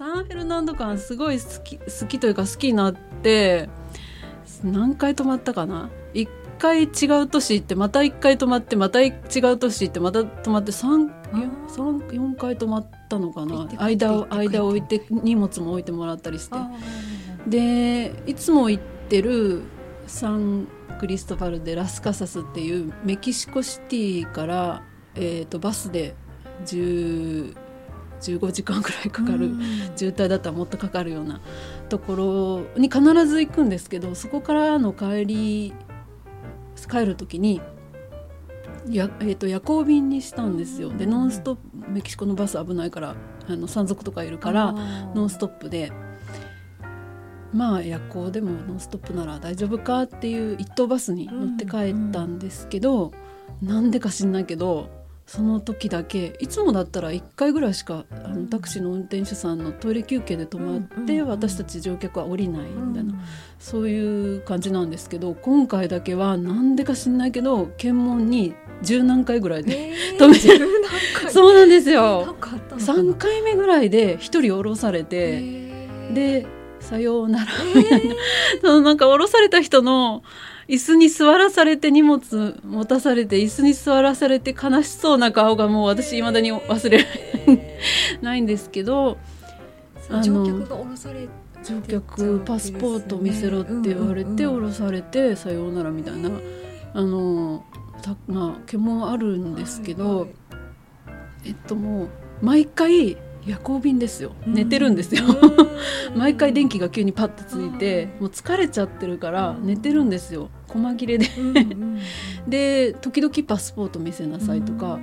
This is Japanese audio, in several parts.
サンフェルナンド間すごい好き好きというか好きになって何回泊まったかな？1回違う都市行ってまた1回泊まってまた違う都市行ってまた泊まって34回泊まったのかな？間を間を置いて荷物も置いてもらったりして。でいつも行ってるサンクリストファル・デ・ラスカサスっていうメキシコシティからえーと、バスで10 15時間くらいかかる、渋滞だったらもっとかかるようなところに必ず行くんですけどそこからの帰り帰る時にや、えーと、夜行便にしたんですよ。でノンストップメキシコのバス危ないからあの山賊とかいるからノンストップで。まあ夜行でもノンストップなら大丈夫かっていう一等バスに乗って帰ったんですけど、うんうん、なんでか知んないけどその時だけいつもだったら1回ぐらいしかあのタクシーの運転手さんのトイレ休憩で止まって、私たち乗客は降りないみたいな、そういう感じなんですけど今回だけは何でか知んないけど検問に十何回ぐらいで 止めてる、そうなんですよ。3回目ぐらいで1人降ろされてでさようなら。みたいな、そのなんか降ろされた人の椅子に座らされて荷物持たされて椅子に座らされて悲しそうな顔がもう私いまだに忘れないんですけど乗客が降ろされ乗客パスポート見せろって言われて降ろされてさようならみたいなあのまあ検問あるんですけど、えっともう毎回夜行便ですよ。寝てるんですよ。毎回電気が急にパッとついてもう疲れちゃってるから寝てるんですよ。細切れで。で時々パスポート見せなさいとか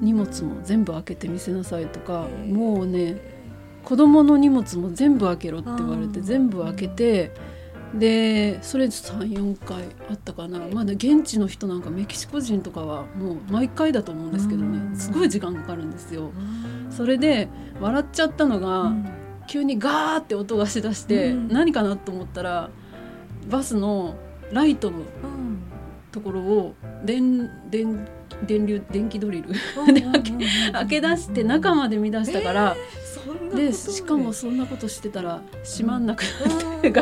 荷物も全部開けて見せなさいとかもうね子供の荷物も全部開けろって言われて全部開けてでそれ34回あったかな。まだ現地の人なんかメキシコ人とかはもう毎回だと思うんですけどね。すごい時間かかるんですよ。それで笑っちゃったのが、急にガーって音がしだして、何かなと思ったらバスのライトのところを電電電流電気ドリルで開け開け出して中まで乱したから、えー、で。しかもそんなことしてたら閉まんなくなって、うん、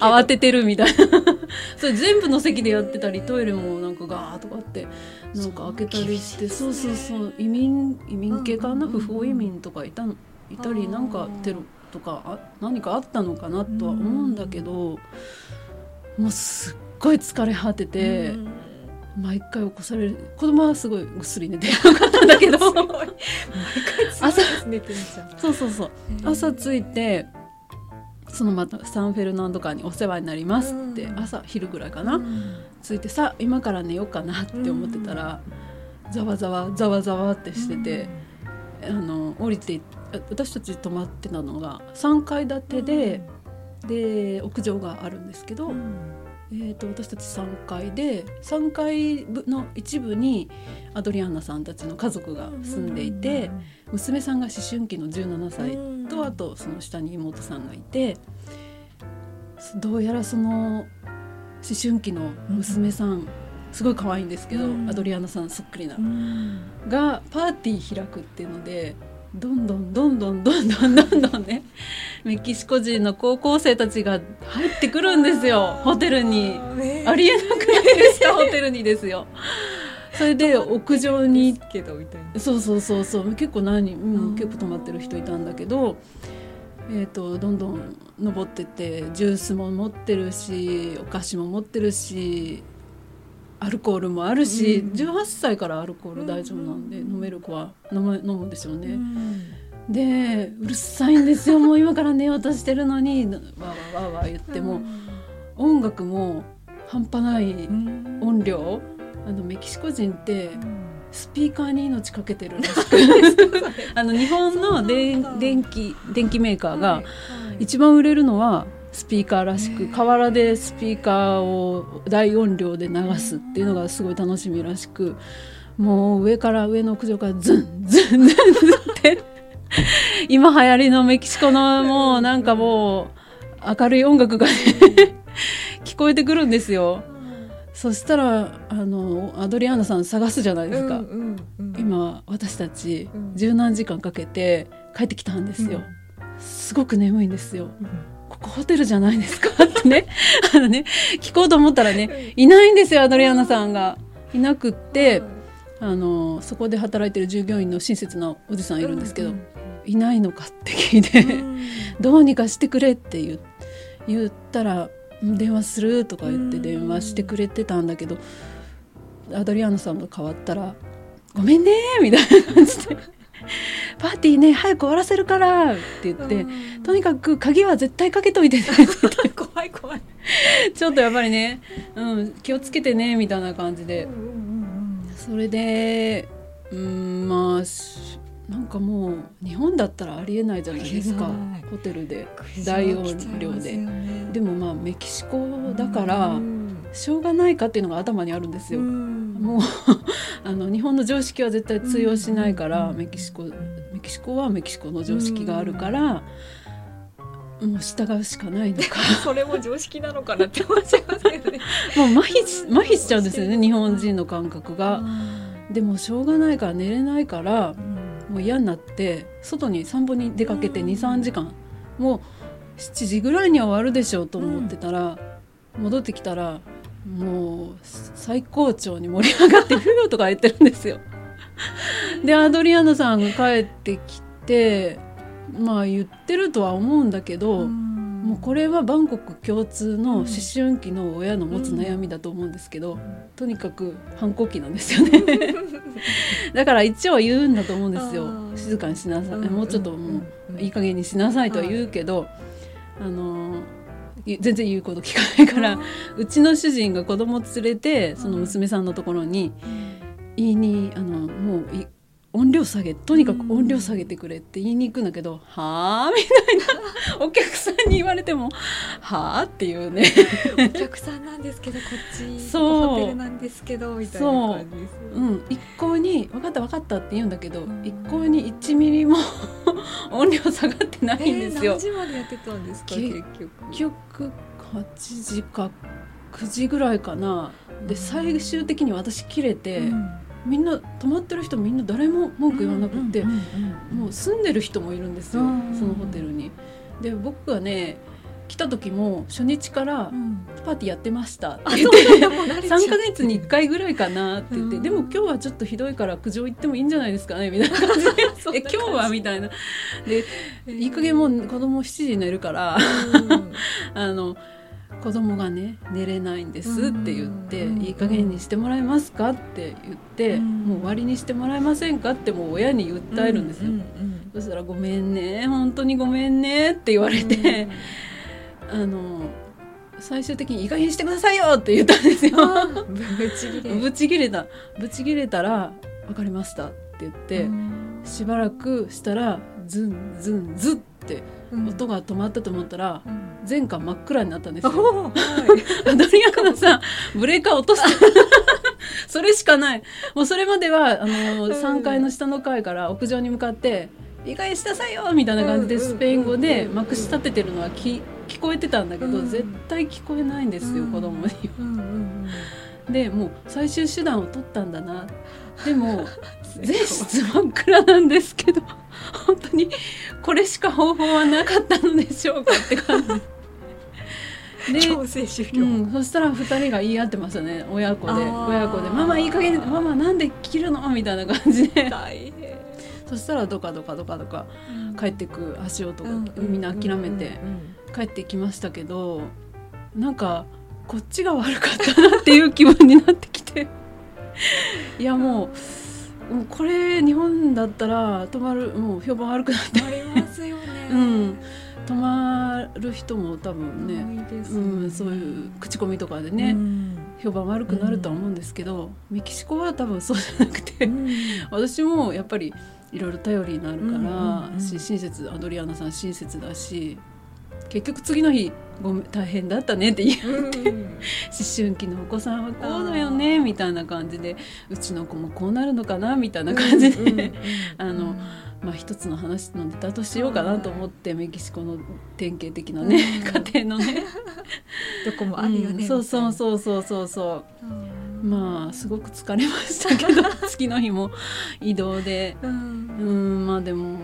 慌ててるみたいな。それ全部の席でやってたりトイレもなんかガーとかってなんか開けたりしてそうそうそう移民移民系かな、不法移民とかいたいたりなんかテロとかあ何かあったのかなとは思うんだけど、もうすっごい疲れ果てて。毎回起こされる。子供はすごいぐっすり寝てよかったんだけど朝寝てるじゃん。そうそうそう。朝着いてそのまたサンフェルナンドカーにお世話になりますって、朝昼ぐらいかな、着いてさ今から寝ようかなって思ってたら、ざわざわざわざわってしてて、あの降りて私たち泊まってたのが3階建てで、で屋上があるんですけど、えーと、私たち3階で3階の一部にアドリアンナさんたちの家族が住んでいて、娘さんが思春期の17歳と、あとその下に妹さんがいてどうやらその思春期の娘さん、すごい可愛いんですけど、アドリアナさんそっくりな、がパーティー開くっていうのでどんどんどんどんどんどんどんどんねメキシコ人の高校生たちが入ってくるんですよホテルに、ありえなくないですかホテルにですよ。それで屋上にそうそうそうそう結構何、うん、結構泊まってる人いたんだけど、えーと、どんどん登ってってジュースも持ってるしお菓子も持ってるしアルコールもあるし、うん、18歳からアルコール大丈夫なんで、飲める子は飲む飲むんですよね。うん、でうるさいんですよ。もう今から寝ようとしてるのにわーわーわーわー言っても、うん、音楽も半端ない音量、あのメキシコ人ってスピーカーに命かけてるらしく あの日本の電電気電気メーカーが一番売れるのはスピーカーらしく河原でスピーカーを大音量で流すっていうのがすごい楽しみらしくもう上から上の屋上からズンズンズンズンって。今流行りのメキシコのもうなんかもう明るい音楽が聞こえてくるんですよ。そしたらあのアドリアーナさん探すじゃないですか、うんうんうん、今私たち十何時間かけて帰ってきたんですよ、すごく眠いんですよ。ここホテルじゃないですか？ってね。あのね聞こうと思ったらねいないんですよアドリアナさんが。いなくってあのそこで働いてる従業員の親切なおじさんいるんですけど、いないのかって聞いて、どうにかしてくれって言言ったら電話するとか言って電話してくれてたんだけど、アドリアナさんが変わったら「ごめんね」みたいな感じで「パーティーね早く終わらせるから」って言って「とにかく鍵は絶対かけといてね」怖い怖い。ちょっとやっぱりね、うん、気をつけてねみたいな感じで。それでうんまあしなんかもう日本だったらありえないじゃないですか。ホテルで大音量で。でもまあメキシコだからしょうがないかっていうのが頭にあるんですよ。もう あの日本の常識は絶対通用しないから、うんメキシコメキシコはメキシコの常識があるから、もう従うしかないのか。それも常識なのかなって思っちゃいますけどね。もう麻痺し麻痺しちゃうんですよね日本人の感覚が。でもしょうがないから寝れないからもう嫌になって外に散歩に出かけてうん。23時間もう7時ぐらいには終わるでしょうと思ってたら、戻ってきたらもう最高潮に盛り上がって「フー」とか言ってるんですよ。でアドリアナさんが帰ってきてまあ言ってるとは思うんだけど、もうこれはバンコク共通の思春期の親の持つ悩みだと思うんですけど、とにかく反抗期なんですよね。だから一応言うんだと思うんですよ。静かにしなさい、うんもうちょっともういい加減にしなさいとは言うけど、あのーい全然言うこと聞かないから、うちの主人が子供連れてその娘さんのところに言いにあのもうい音量下げとにかく音量下げてくれって言いに行くんだけど「はあ?」みたいな。お客さんに言われても「はあ?」っていうね。お客さんなんですけどこっち。そう。ホテルなんですけどみたいな感じですよね。う。ん、一向に「分かった分かった」って言うんだけど、うん。一向に1ミリも音量下がってないんえーですよ。何時までやってたんですか結結局。結局8時か9時ぐらいかなで最終的に私切れて、みんな泊まってる人みんな誰も文句言わなくって、もう住んでる人もいるんですよ、うんそのホテルに。で僕がね来た時も初日から「パーティーやってました」ってあ言ってそうなんだ。もう慣れちゃう。3ヶ月に1回ぐらいかなって言って、うん。でも今日はちょっとひどいから苦情言ってもいいんじゃないですかねみたいな感じで。え今日はみたいな。でいい加減もう子供7時に寝るからうん。あの子供がね寝れないんですって言って、うん。いい加減にしてもらえますかって言って、うん。もう終わりにしてもらえませんかってもう親に訴えるんですよ、そしたら「ごめんね本当にごめんね」って言われて、あの最終的に「いい加してくださいよ!」って言ったんですよ。ぶち切れぶち切れたぶち切れたら「分かりました」って言って、しばらくしたらズンズンズって音が止まったと思ったら、全館真っ暗になったんですよ。はいアドリアナさんブレーカー落として それしかないもうそれまではあのん3階の下の階から屋上に向かって「いい加減しなさいよ!」みたいな感じでうんうんスペイン語でうんまくし立ててるのはき聞こえてたんだけど、うん。絶対聞こえないんですよ、子供に。うんうんでもう最終手段を取ったんだな。でも全室真っ暗なんですけど本当にこれしか方法はなかったのでしょうかって感じ。で強制終了。うん、そしたら2人が言い合ってましたね親子で。親子で「ママいい加減ママなんで切るの?」みたいな感じで。そしたらドカドカドカドカ帰ってく足音が、うん。みんな諦めて帰ってきましたけどなんかこっちが悪かったなっていう気分になってきて。いやもうもうこれ日本だったら泊まるもう評判悪くなって、ありますよね。うん、泊まる人も多分ね、多いですうん、そういう口コミとかでね、うん。評判悪くなるとは思うんですけど、メキシコは多分そうじゃなくて、うん。私もやっぱりいろいろ頼りになるから、うんうんうん。し親切アドリアナさん親切だし結局次の日ごめん大変だったねって言う思春期のお子さんはこうだよねみたいな感じでうちの子もこうなるのかなみたいな感じで、うんうんうん あのまあ一つの話のネタとしようかなと思って、メキシコの典型的なね、うん。家庭のね、どこもあるよねうんそうそううそうそうそうそう。うん。まあすごく疲れましたけど 次の日も移動で。うん。うんまあでも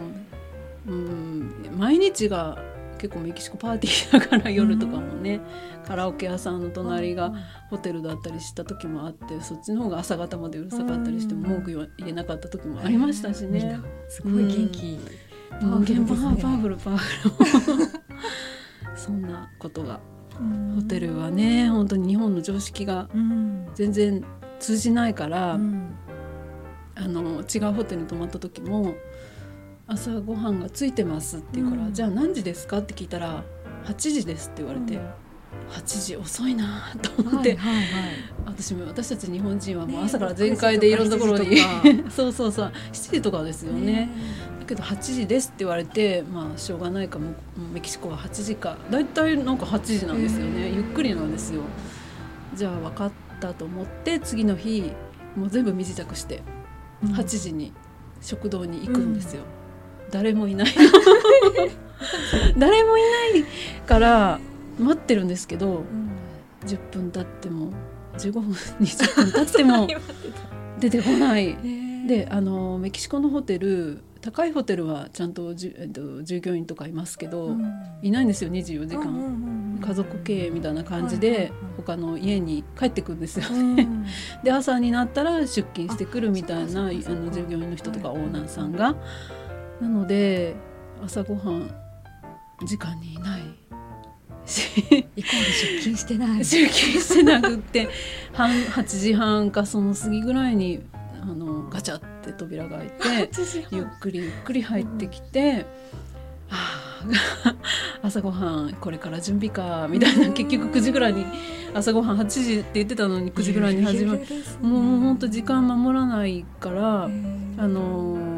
うん毎日が結構メキシコパーティーだから夜とかもね、カラオケ屋さんの隣がホテルだったりした時もあってそっちの方が朝方までうるさかったりしても文句言えなかった時もありましたしね。すごい元気、パワフルパワフル。パワフル そんなことがホテルはね本当に日本の常識がうん。全然通じないから、うん。あの違うホテルに泊まった時も朝ごはんがついてますって言うから、うん。じゃあ何時ですかって聞いたら8時ですって言われて、うん。8時遅いなと思って、はいはいはい。私も私たち日本人はもうね朝から全開でいろんなところに、7時 そうそうそう7時とかですよね。だけど8時ですって言われてまあしょうがないかもメキシコは8時か。大体なんか8時なんですよね。ゆっくりなんですよ。じゃあ分かったと思って次の日もう全部身支度してうん。8時に食堂に行くんですよ、誰もいない。誰もいないから待ってるんですけどうん。10分経っても15分20分経っても 出てこない。であのメキシコのホテル高いホテルはちゃんとじゅ、えっと、従業員とかいますけど、いないんですよ24時間、家族経営みたいな感じで、はいはいはい。他の家に帰ってくるんですよ。うん。で朝になったら出勤してくるみたいなあの従業員の人とかはい。オーナーさんが。なので朝ごはん時間にいないし。イコール出勤してない。出勤してなくって半8時半かその過ぎぐらいにあのガチャって扉が開いてゆっくりゆっくり入ってきて、はあ 朝ごはんこれから準備かみたいな結局9時ぐらいに朝ごはん8時って言ってたのに9時ぐらいに始まる。もうもうほんと時間守らないから、あのー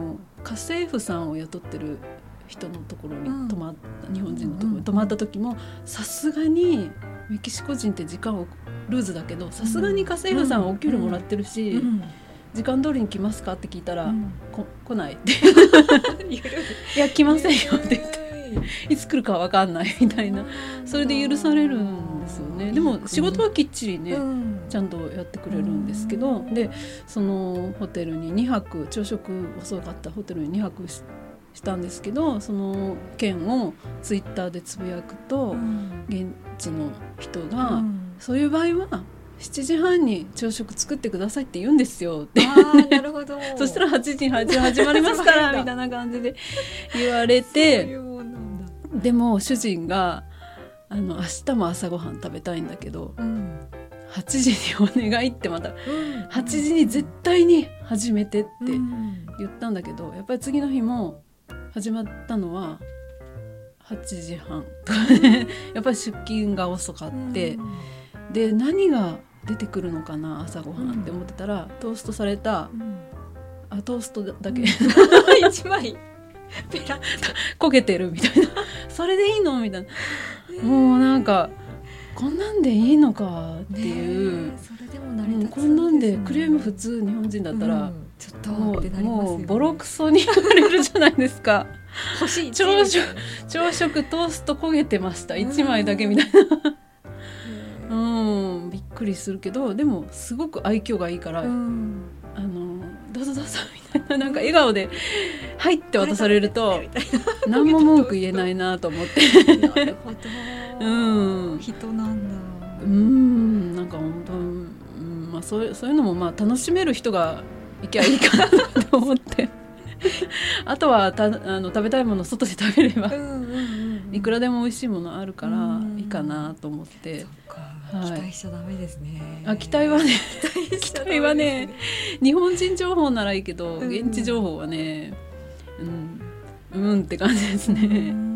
家政婦さんを雇ってる人のところに泊まった、日本人のところに泊まった時もさすがにメキシコ人って時間をルーズだけどさすがに家政婦さんはお給料もらってるし、うん。時間通りに来ますかって聞いたら、来ないってい や来ませんよって言って いつ来るかわかんないみたいな。それで許されるんですよね。でも仕事はきっちりね、うん。ちゃんとやってくれるんですけど、でそのホテルに2泊朝食遅かったホテルに2泊ししたんですけどその件をツイッターでつぶやくと、現地の人が、うん。そういう場合は7時半に朝食作ってくださいって言うんですよって。なるほど。そしたら8時に始始まりますから みたいな感じで言われてでも主人があの明日も朝ごはん食べたいんだけどうん8時にお願いってまた8時に絶対に始めてってうん言ったんだけどやっぱり次の日も始まったのは8時半。とかねやっぱり出勤が遅かって、で何が出てくるのかな朝ごはんって思ってたら、トーストされたうんあトーストだけ、一枚。ペラッ焦げてるみたいなそれでいいの？みたいな。もうなんかこんなんでいいのか？っていう、それでも成りうん立つこんなんでクレーム普通日本人だったら、うん。ちょっともうもうボロクソに言われるじゃないですか。欲しい朝食朝食トースト焦げてました。1枚だけみたいな。うん。びっくりするけどでもすごく愛嬌がいいから、うん。あのどうぞどうぞみたいな なんか笑顔で「はい」って渡されると何も文句言えないなと思って。ななるほど。うん。人なんだ。うん。なんか本当、うん。まあ、そういうそういうのもまあ楽しめる人がいきゃいいかなと思って。あとはたあの食べたいもの外で食べればうんうんうんいくらでも美味しいものあるからうん。いいかなと思って。そっか。はい期待しちゃダメですね。あ期待はね 期待はね。日本人情報ならいいけどうん。現地情報はねうんうんって感じですね。うん